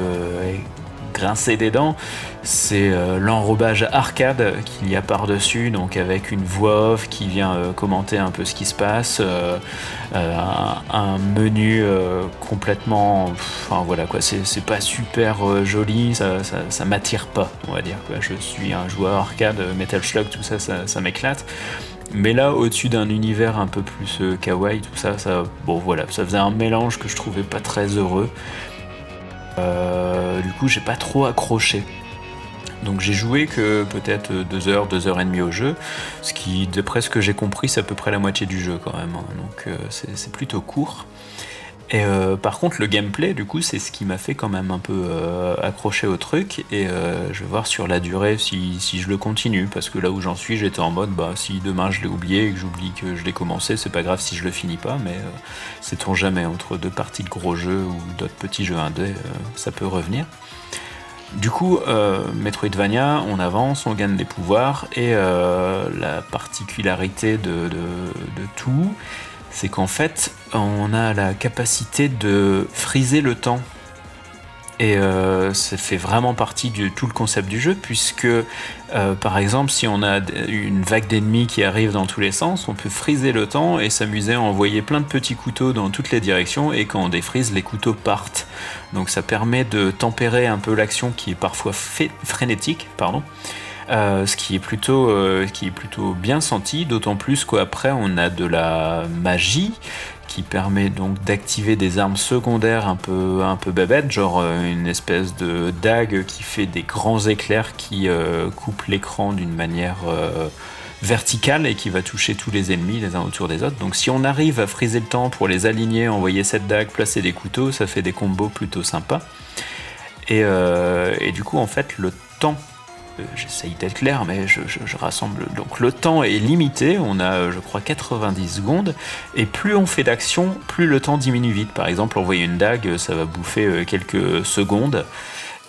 grincer des dents, c'est euh, l'enrobage arcade qu'il y a par-dessus, donc avec une voix off qui vient euh, commenter un peu ce qui se passe, euh, un, menu complètement... Enfin voilà quoi, c'est pas super joli, ça, ça, m'attire pas, on va dire. Quoi. Je suis un joueur arcade, Metal Slug, tout ça, ça, m'éclate. Mais là, au-dessus d'un univers un peu plus kawaii, tout ça, ça, bon voilà, ça faisait un mélange que je trouvais pas très heureux. Euh, du coup, j'ai pas trop accroché. Donc j'ai joué que peut-être 2 heures, 2 heures et demie au jeu, ce qui, d'après ce que j'ai compris, c'est à peu près la moitié du jeu quand même. hein. Donc euh, c'est c'est plutôt court. Et euh, par contre, le gameplay, du coup, c'est ce qui m'a fait quand même un peu euh, accrocher au truc. Et euh, je vais voir sur la durée si, si je le continue. Parce que là où j'en suis, j'étais en mode, bah, si demain je l'ai oublié et que j'oublie que je l'ai commencé, c'est pas grave si je le finis pas. Mais c'est ton jamais entre deux parties de gros jeux ou d'autres petits jeux indés, ça peut revenir. Du coup, Metroidvania, on avance, on gagne des pouvoirs. Et la particularité de, de tout, c'est qu'en fait, on a la capacité de friser le temps. Et euh, ça fait vraiment partie de tout le concept du jeu, puisque euh, par exemple, si on a une vague d'ennemis qui arrive dans tous les sens, on peut friser le temps et s'amuser à envoyer plein de petits couteaux dans toutes les directions, et quand on défrise, les couteaux partent. Donc ça permet de tempérer un peu l'action qui est parfois frénétique, pardon. Euh, ce qui est plutôt, euh, qui est plutôt bien senti, d'autant plus qu'après on a de la magie qui permet donc d'activer des armes secondaires un peu, un peu genre euh, une espèce de dague qui fait des grands éclairs qui coupent l'écran d'une manière verticale et qui va toucher tous les ennemis les uns autour des autres. Donc si on arrive à friser le temps pour les aligner, envoyer cette dague, placer des couteaux, ça fait des combos plutôt sympas. Et, du coup en fait le temps j'essaye d'être clair, mais je, rassemble. Donc le temps est limité, on a euh, je crois 90 secondes, et plus on fait d'action, plus le temps diminue vite. Par exemple, envoyer une dague, ça va bouffer euh, quelques secondes,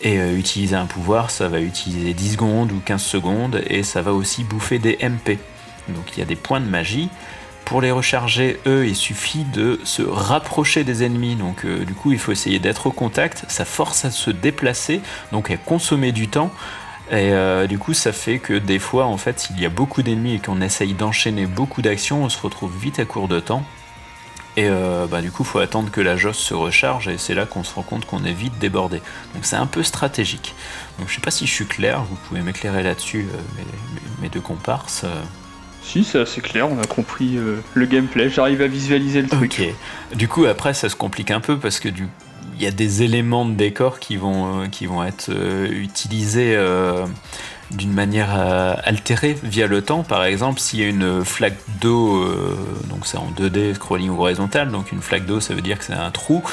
et utiliser un pouvoir, ça va utiliser 10 secondes ou 15 secondes, et ça va aussi bouffer des MP. Donc il y a des points de magie. Pour les recharger, eux, il suffit de se rapprocher des ennemis. Donc du coup, il faut essayer d'être au contact. Ça force à se déplacer, donc à consommer du temps. Et euh, du coup, ça fait que des fois, en fait, s'il y a beaucoup d'ennemis et qu'on essaye d'enchaîner beaucoup d'actions, on se retrouve vite à court de temps. Et euh, bah, du coup, il faut attendre que la josse se recharge et c'est là qu'on se rend compte qu'on est vite débordé. Donc c'est un peu stratégique. Donc je sais pas si je suis clair, vous pouvez m'éclairer là-dessus, euh, mes, deux comparses. Si, c'est assez clair, on a compris le gameplay, j'arrive à visualiser le truc. Ok. Du coup, après, ça se complique un peu parce que du il y a des éléments de décor qui vont, euh, qui vont être euh, utilisés euh, d'une manière euh, altérée via le temps. Par exemple, s'il y a une flaque d'eau, euh, donc c'est en 2D scrolling horizontal, donc une flaque d'eau ça veut dire que c'est un trou.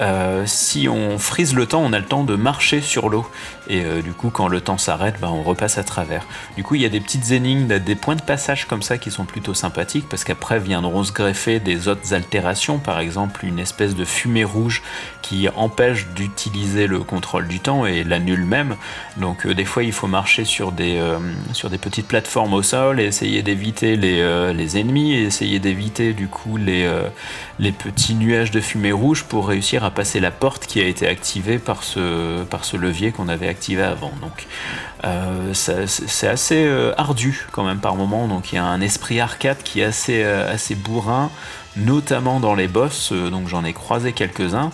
Euh, si on frise le temps, on a le temps de marcher sur l'eau. Et du coup, quand le temps s'arrête, bah, on repasse à travers. Du coup, il y a des petites énigmes, des points de passage comme ça qui sont plutôt sympathiques parce qu'après viendront se greffer des autres altérations, par exemple une espèce de fumée rouge qui empêche d'utiliser le contrôle du temps et l'annule même. Donc des fois, il faut marcher sur sur des, euh, sur des petites plateformes au sol et essayer d'éviter les, euh, les, ennemis et essayer d'éviter du coup les, euh, les petits nuages de fumée rouge pour réussir à passer la porte qui a été activée par ce, par ce levier qu'on avait activé avant. Donc c'est assez ardu quand même par moment, donc il y a un esprit arcade qui est assez, assez bourrin, notamment dans les boss, donc j'en ai croisé quelques-uns.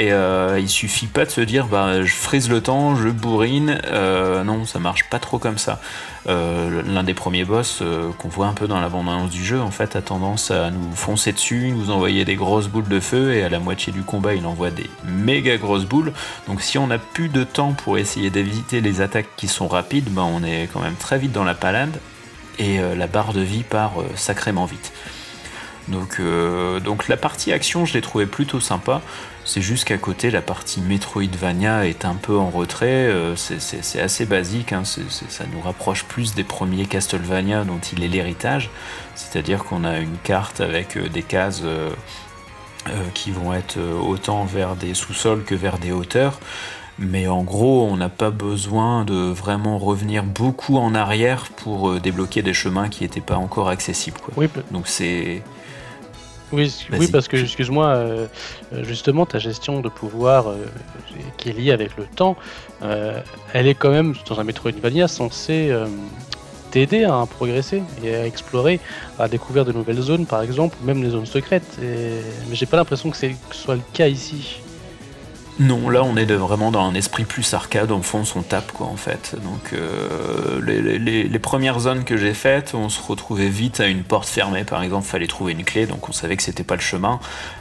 Et euh, il suffit pas de se dire bah je frise le temps, je bourrine. Euh, non, ça marche pas trop comme ça. Euh, l'un des premiers boss qu'on voit un peu dans la bande-annonce du jeu, en fait, a tendance à nous foncer dessus, nous envoyer des grosses boules de feu, et à la moitié du combat, il envoie des méga grosses boules. Donc si on n'a plus de temps pour essayer d'éviter les attaques qui sont rapides, bah, on est quand même très vite dans la palade, et la barre de vie part sacrément vite. Donc, donc la partie action, je l'ai trouvé plutôt sympa. C'est juste qu'à côté, la partie Metroidvania est un peu en retrait. Euh, c'est assez basique. Hein. ça nous rapproche plus des premiers Castlevania dont il est l'héritage. C'est-à-dire qu'on a une carte avec euh, des cases euh, qui vont être autant vers des sous-sols que vers des hauteurs. Mais en gros, on n'a pas besoin de vraiment revenir beaucoup en arrière pour débloquer des chemins qui n'étaient pas encore accessibles. Donc c'est oui, oui parce que, excuse-moi, euh, euh, justement, ta gestion de pouvoir euh, qui est liée avec le temps, elle est quand même, dans un Metroidvania, censée t'aider à progresser et à explorer, à découvrir de nouvelles zones, par exemple, ou même les zones secrètes. Mais j'ai pas l'impression que, que ce soit le cas ici. Non, là on est vraiment dans un esprit plus arcade, on fonce, on tape quoi en fait. Donc euh, les, premières zones que j'ai faites, on se retrouvait vite à une porte fermée par exemple, fallait trouver une clé, donc on savait que c'était pas le chemin.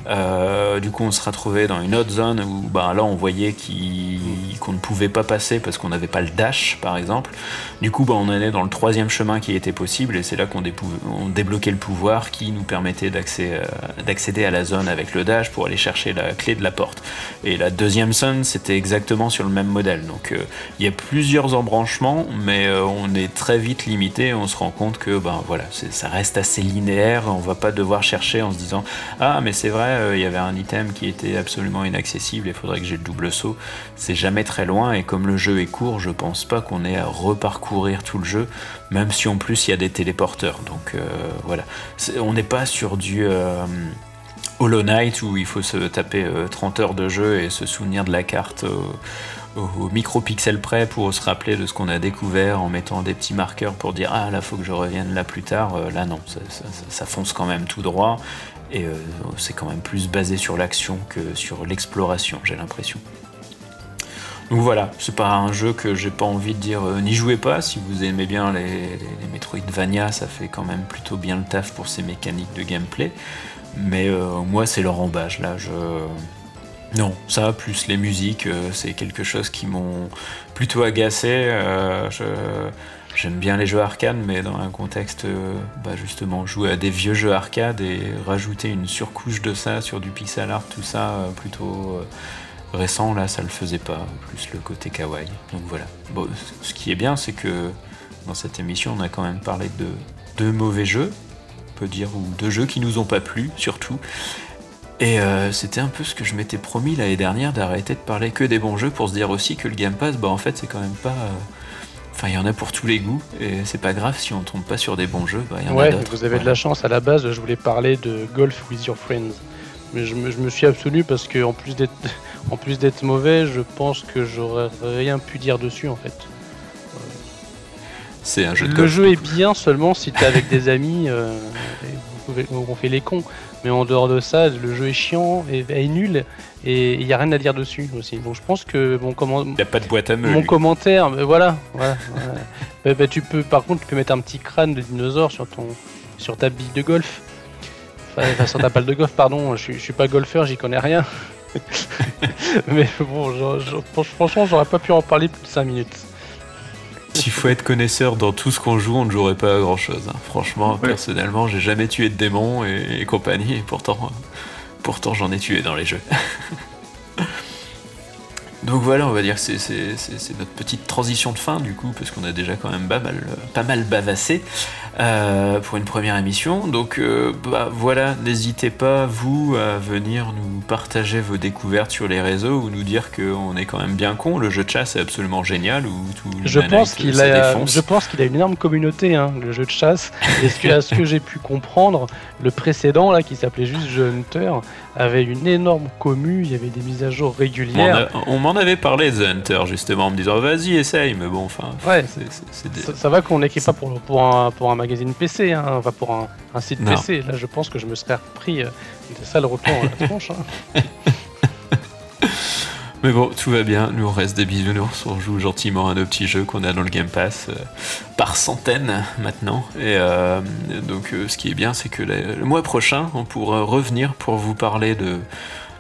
Euh, du coup on se retrouvait dans une autre zone où bah, là on voyait qu'on ne pouvait pas passer parce qu'on n'avait pas le dash par exemple. Du coup bah, on allait dans le troisième chemin qui était possible et c'est là qu'on débloquait le pouvoir qui nous permettait euh, d'accéder à la zone avec le dash pour aller chercher la clé de la porte. Et la deuxième zone, c'était exactement sur le même modèle. Donc euh, il y a plusieurs embranchements, mais on est très vite limité. On se rend compte que ben voilà, ça reste assez linéaire. On va pas devoir chercher en se disant ah mais c'est vrai, euh, il y avait un item qui était absolument inaccessible. Il faudrait que j'ai le double saut. C'est jamais très loin et comme le jeu est court, je pense pas qu'on ait à reparcourir tout le jeu, même si en plus il y a des téléporteurs. Donc voilà, on n'est pas sur du Hollow Knight où il faut se taper 30 euh, heures de jeu et se souvenir de la carte au, micro-pixel près pour se rappeler de ce qu'on a découvert en mettant des petits marqueurs pour dire ah là faut que je revienne là plus tard. Euh, là non, ça, fonce quand même tout droit et euh, c'est quand même plus basé sur l'action que sur l'exploration, j'ai l'impression. Donc voilà, c'est pas un jeu que j'ai pas envie de dire n'y jouez pas si vous aimez bien les, Metroidvania, ça fait quand même plutôt bien le taf pour ces mécaniques de gameplay. Mais euh, moi, c'est leur embâche. Là, je. Non, ça, plus les musiques, euh, c'est quelque chose qui m'ont plutôt agacé. Euh, j'aime bien les jeux arcade, mais dans un contexte, bah, justement, jouer à des vieux jeux arcade et rajouter une surcouche de ça sur du pixel art, tout ça, plutôt récent, là, ça le faisait pas. Plus le côté kawaii. Donc voilà. Bon, ce qui est bien, c'est que dans cette émission, on a quand même parlé de deux mauvais jeux, peut dire, ou de jeux qui nous ont pas plu, surtout. Et euh, c'était un peu ce que je m'étais promis l'année dernière, d'arrêter de parler que des bons jeux pour se dire aussi que le Game Pass, bah en fait, c'est quand même pas. Euh, enfin, il y en a pour tous les goûts, et c'est pas grave si on tombe pas sur des bons jeux, bah il y en ouais, a. Vous avez de la chance, à la base, je voulais parler de Golf with Your Friends. Mais je me, je me suis absolu parce que en plus d'être en plus d'être mauvais, je pense que j'aurais rien pu dire dessus en fait. C'est un jeu de Le jeu est bien seulement si t'es avec des amis euh, et on fait les cons. Mais en dehors de ça, le jeu est chiant et est nul et il n'y a rien à dire dessus aussi. Donc je pense que mon commentaire. Il a pas de boîte à Mon commentaire, voilà. voilà, bah, bah, tu peux, par contre, tu peux mettre un petit crâne de dinosaure sur, ton, sur ta bille de golf. Enfin, sur ta balle de golf, pardon. Je, je suis pas golfeur, j'y connais rien. Mais bon, franchement, j'aurais pas pu en parler plus de 5 minutes. S'il faut être connaisseur dans tout ce qu'on joue, on ne jouerait pas à grand chose. Hein. Franchement, personnellement, j'ai jamais tué de démons et, compagnie, et pourtant, pourtant j'en ai tué dans les jeux. Donc voilà, on va dire que c'est notre petite transition de fin du coup, parce qu'on a déjà quand même pas mal, pas mal bavassé. Euh, pour une première émission. Donc euh, bah, voilà, n'hésitez pas, vous, à venir nous partager vos découvertes sur les réseaux ou nous dire qu'on est quand même bien con. Le jeu de chasse est absolument génial. Ou tout je, pense qu'il a, je pense qu'il a une énorme communauté, hein, le jeu de chasse. Et ce que, à ce que j'ai pu comprendre, le précédent, là, qui s'appelait juste Jeu Hunter, avait une énorme commu, il y avait des mises à jour régulières. On, m'en avait parlé The Hunter justement en me disant vas-y essaye, mais bon enfin. Ouais. ça, va qu'on n'écrit pas pour, pour, un, pour un magazine PC, hein, enfin pour un, un site PC. Là je pense que je me serais repris euh, des sales retours à la tronche. Hein. Mais bon, tout va bien, nous on reste des bisounours, on joue gentiment à nos petits jeux qu'on a dans le Game Pass euh, par centaines maintenant. Et euh, donc euh, ce qui est bien, c'est que le mois prochain, on pourra revenir pour vous parler de,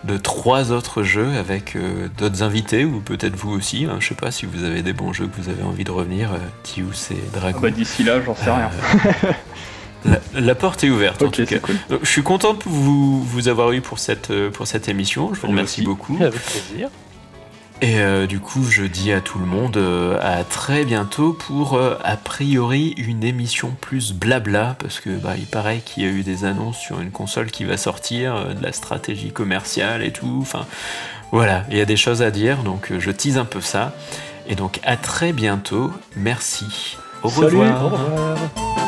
de trois autres jeux avec d'autres invités, ou peut-être vous aussi. Hein, je sais pas si vous avez des bons jeux que vous avez envie de revenir, Tius et Dragon. Ah bah, D'ici là, j'en sais rien. La, porte est ouverte en tout cas. je suis content de vous, vous avoir eu pour cette, pour cette émission. Je vous remercie beaucoup. Avec plaisir. Et euh, du coup, je dis à tout le monde euh, à très bientôt pour euh, a priori une émission plus blabla parce que bah, il paraît qu'il y a eu des annonces sur une console qui va sortir, de la stratégie commerciale et tout. Enfin, voilà, il y a des choses à dire, donc je tease un peu ça. Et donc à très bientôt. Merci. Au revoir. Au revoir.